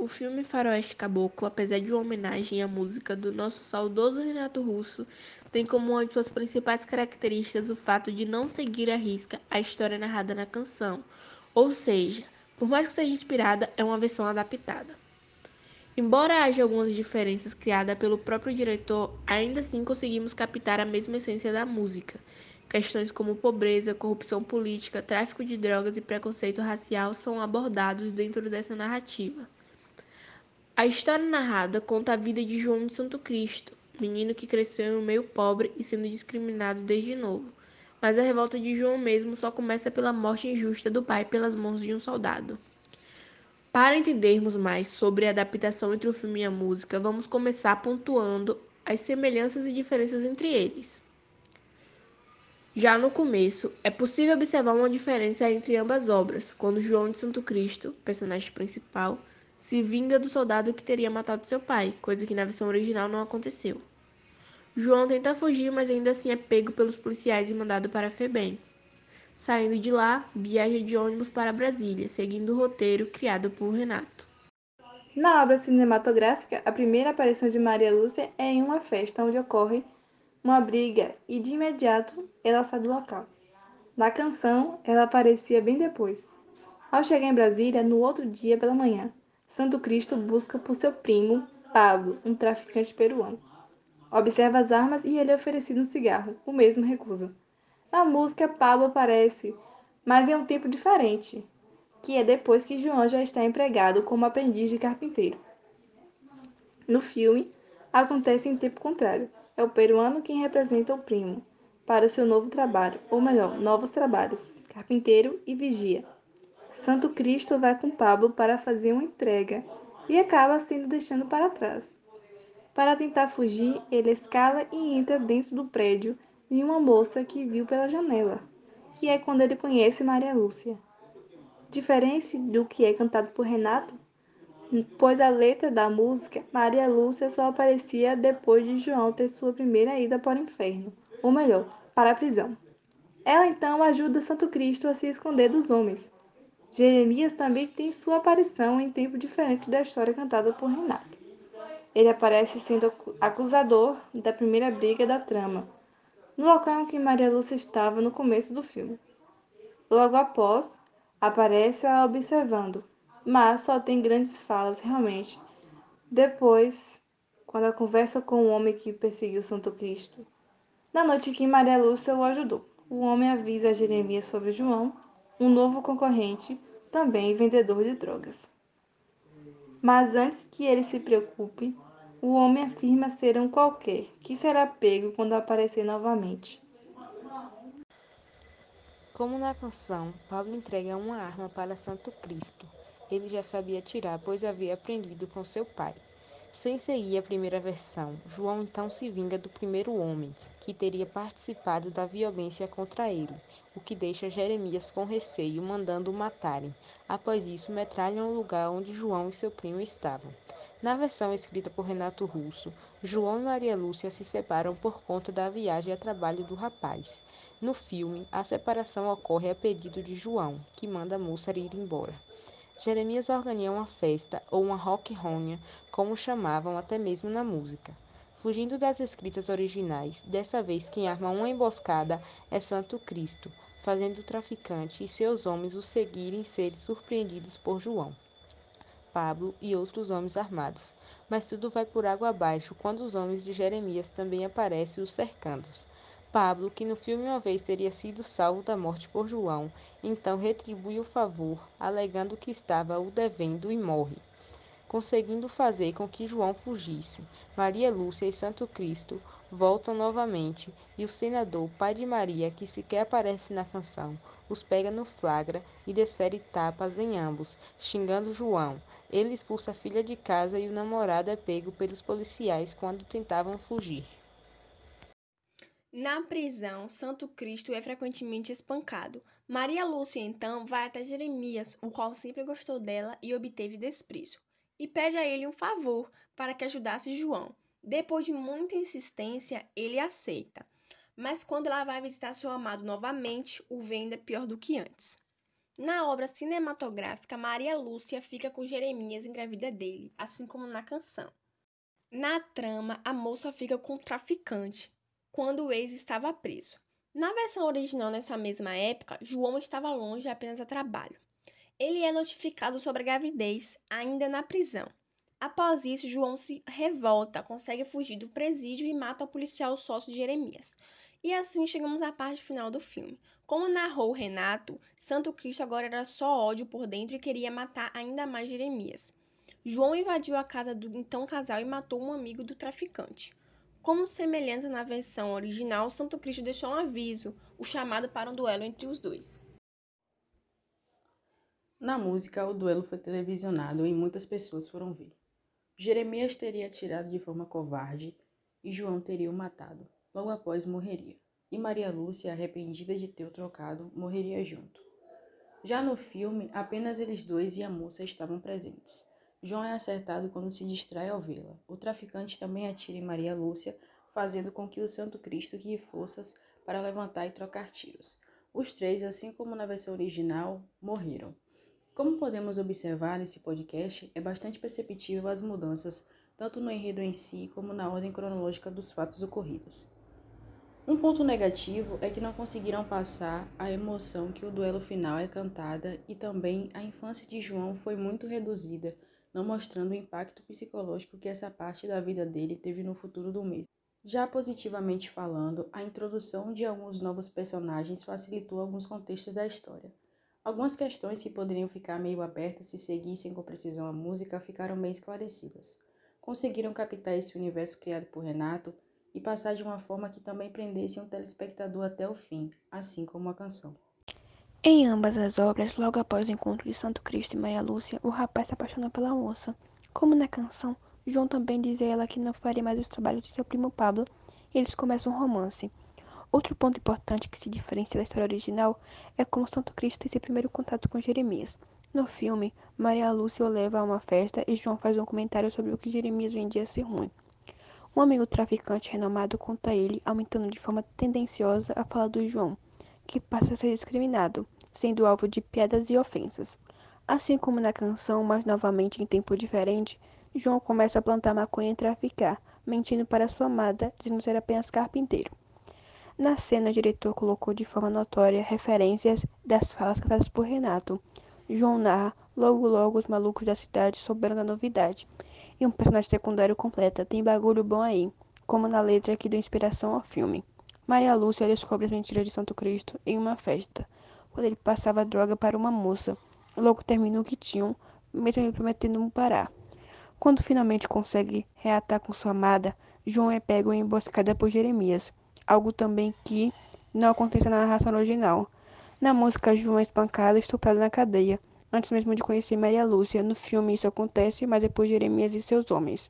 O filme Faroeste Caboclo, apesar de uma homenagem à música do nosso saudoso Renato Russo, tem como uma de suas principais características o fato de não seguir à risca a história narrada na canção, ou seja, por mais que seja inspirada, é uma versão adaptada. Embora haja algumas diferenças criadas pelo próprio diretor, ainda assim conseguimos captar a mesma essência da música. Questões como pobreza, corrupção política, tráfico de drogas e preconceito racial são abordados dentro dessa narrativa. A história narrada conta a vida de João de Santo Cristo, menino que cresceu em um meio pobre e sendo discriminado desde novo. Mas a revolta de João mesmo só começa pela morte injusta do pai pelas mãos de um soldado. Para entendermos mais sobre a adaptação entre o filme e a música, vamos começar pontuando as semelhanças e diferenças entre eles. Já no começo, é possível observar uma diferença entre ambas obras, quando João de Santo Cristo, personagem principal, se vinga do soldado que teria matado seu pai, coisa que na versão original não aconteceu. João tenta fugir, mas ainda assim é pego pelos policiais e mandado para Febem. Saindo de lá, viaja de ônibus para Brasília, seguindo o roteiro criado por Renato. Na obra cinematográfica, a primeira aparição de Maria Lúcia é em uma festa onde ocorre uma briga e de imediato ela sai do local. Na canção, ela aparecia bem depois. Ao chegar em Brasília, no outro dia pela manhã, Santo Cristo busca por seu primo, Pablo, um traficante peruano. Observa as armas e ele é oferecido um cigarro, o mesmo recusa. Na música, Pablo aparece, mas em um tempo diferente, que é depois que João já está empregado como aprendiz de carpinteiro. No filme, acontece em tempo contrário. É o peruano quem representa o primo para o seu novo trabalho, ou melhor, novos trabalhos, carpinteiro e vigia. Santo Cristo vai com Pablo para fazer uma entrega e acaba sendo deixando para trás. Para tentar fugir, ele escala e entra dentro do prédio e uma moça que viu pela janela, que é quando ele conhece Maria Lúcia. Diferente do que é cantado por Renato, pois a letra da música Maria Lúcia só aparecia depois de João ter sua primeira ida para o inferno, ou melhor, para a prisão. Ela então ajuda Santo Cristo a se esconder dos homens. Jeremias também tem sua aparição em tempo diferente da história cantada por Renato. Ele aparece sendo acusador da primeira briga da trama, no local em que Maria Lúcia estava no começo do filme. Logo após, aparece a observando, mas só tem grandes falas realmente. Depois, quando a conversa com o homem que perseguiu Santo Cristo, na noite que Maria Lúcia o ajudou, o homem avisa a Jeremias sobre João, um novo concorrente, também vendedor de drogas. Mas antes que ele se preocupe, o homem afirma ser um qualquer, que será pego quando aparecer novamente. Como na canção, Pablo entrega uma arma para Santo Cristo. Ele já sabia atirar, pois havia aprendido com seu pai. Sem seguir a primeira versão, João então se vinga do primeiro homem, que teria participado da violência contra ele, o que deixa Jeremias com receio, mandando o matarem. Após isso, metralham o lugar onde João e seu primo estavam. Na versão escrita por Renato Russo, João e Maria Lúcia se separam por conta da viagem a trabalho do rapaz. No filme, a separação ocorre a pedido de João, que manda a moça ir embora. Jeremias organiza uma festa, ou uma rock-ronia, como chamavam até mesmo na música. Fugindo das escritas originais, dessa vez quem arma uma emboscada é Santo Cristo, fazendo o traficante e seus homens o seguirem serem surpreendidos por João. Pablo e outros homens armados. Mas tudo vai por água abaixo quando os homens de Jeremias também aparecem os cercando. Pablo, que no filme uma vez teria sido salvo da morte por João, então retribui o favor, alegando que estava o devendo e morre, conseguindo fazer com que João fugisse. Maria Lúcia e Santo Cristo voltam novamente e o senador, pai de Maria, que sequer aparece na canção, os pega no flagra e desfere tapas em ambos, xingando João. Ele expulsa a filha de casa e o namorado é pego pelos policiais quando tentavam fugir. Na prisão, Santo Cristo é frequentemente espancado. Maria Lúcia então vai até Jeremias, o qual sempre gostou dela e obteve desprezo, e pede a ele um favor para que ajudasse João. Depois de muita insistência, ele aceita. Mas quando ela vai visitar seu amado novamente, o vê ainda pior do que antes. Na obra cinematográfica, Maria Lúcia fica com Jeremias engravida dele, assim como na canção. Na trama, a moça fica com o traficante, quando o ex estava preso. Na versão original, nessa mesma época, João estava longe apenas a trabalho. Ele é notificado sobre a gravidez, ainda na prisão. Após isso, João se revolta, consegue fugir do presídio e mata o policial sócio de Jeremias. E assim chegamos à parte final do filme. Como narrou Renato, Santo Cristo agora era só ódio por dentro e queria matar ainda mais Jeremias. João invadiu a casa do então casal e matou um amigo do traficante. Como semelhança na versão original, Santo Cristo deixou um aviso, o chamado para um duelo entre os dois. Na música, o duelo foi televisionado e muitas pessoas foram ver. Jeremias teria atirado de forma covarde e João teria o matado. Logo após morreria. E Maria Lúcia, arrependida de ter o trocado, morreria junto. Já no filme, apenas eles dois e a moça estavam presentes. João é acertado quando se distrai ao vê-la. O traficante também atira em Maria Lúcia, fazendo com que o Santo Cristo guie forças para levantar e trocar tiros. Os três, assim como na versão original, morreram. Como podemos observar nesse podcast, é bastante perceptível as mudanças, tanto no enredo em si como na ordem cronológica dos fatos ocorridos. Um ponto negativo é que não conseguiram passar a emoção que o duelo final é cantada e também a infância de João foi muito reduzida, não mostrando o impacto psicológico que essa parte da vida dele teve no futuro do mês. Já positivamente falando, a introdução de alguns novos personagens facilitou alguns contextos da história. Algumas questões que poderiam ficar meio abertas se seguissem com precisão a música ficaram bem esclarecidas. Conseguiram captar esse universo criado por Renato e passar de uma forma que também prendesse um telespectador até o fim, assim como a canção. Em ambas as obras, logo após o encontro de Santo Cristo e Maria Lúcia, o rapaz se apaixona pela moça. Como na canção, João também diz a ela que não faria mais os trabalhos de seu primo Pablo e eles começam um romance. Outro ponto importante que se diferencia da história original é como Santo Cristo tem seu primeiro contato com Jeremias. No filme, Maria Lúcia o leva a uma festa e João faz um comentário sobre o que Jeremias vendia ser ruim. Um amigo traficante renomado conta a ele, aumentando de forma tendenciosa a fala do João, que passa a ser discriminado, sendo alvo de piadas e ofensas. Assim como na canção, mas novamente em tempo diferente, João começa a plantar maconha e traficar, mentindo para sua amada, dizendo ser apenas carpinteiro. Na cena, o diretor colocou de forma notória referências das falas cantadas por Renato. João narra, logo logo os malucos da cidade souberam da novidade. E um personagem secundário completa, tem bagulho bom aí, como na letra que deu inspiração ao filme. Maria Lúcia descobre as mentiras de Santo Cristo em uma festa, quando ele passava droga para uma moça. Logo termina o que tinham, mesmo ele prometendo parar. Quando finalmente consegue reatar com sua amada, João é pego em emboscada por Jeremias algo também que não acontece na narração original. Na música, João é espancado e estuprado na cadeia, antes mesmo de conhecer Maria Lúcia. No filme, isso acontece, mas depois Jeremias e seus homens.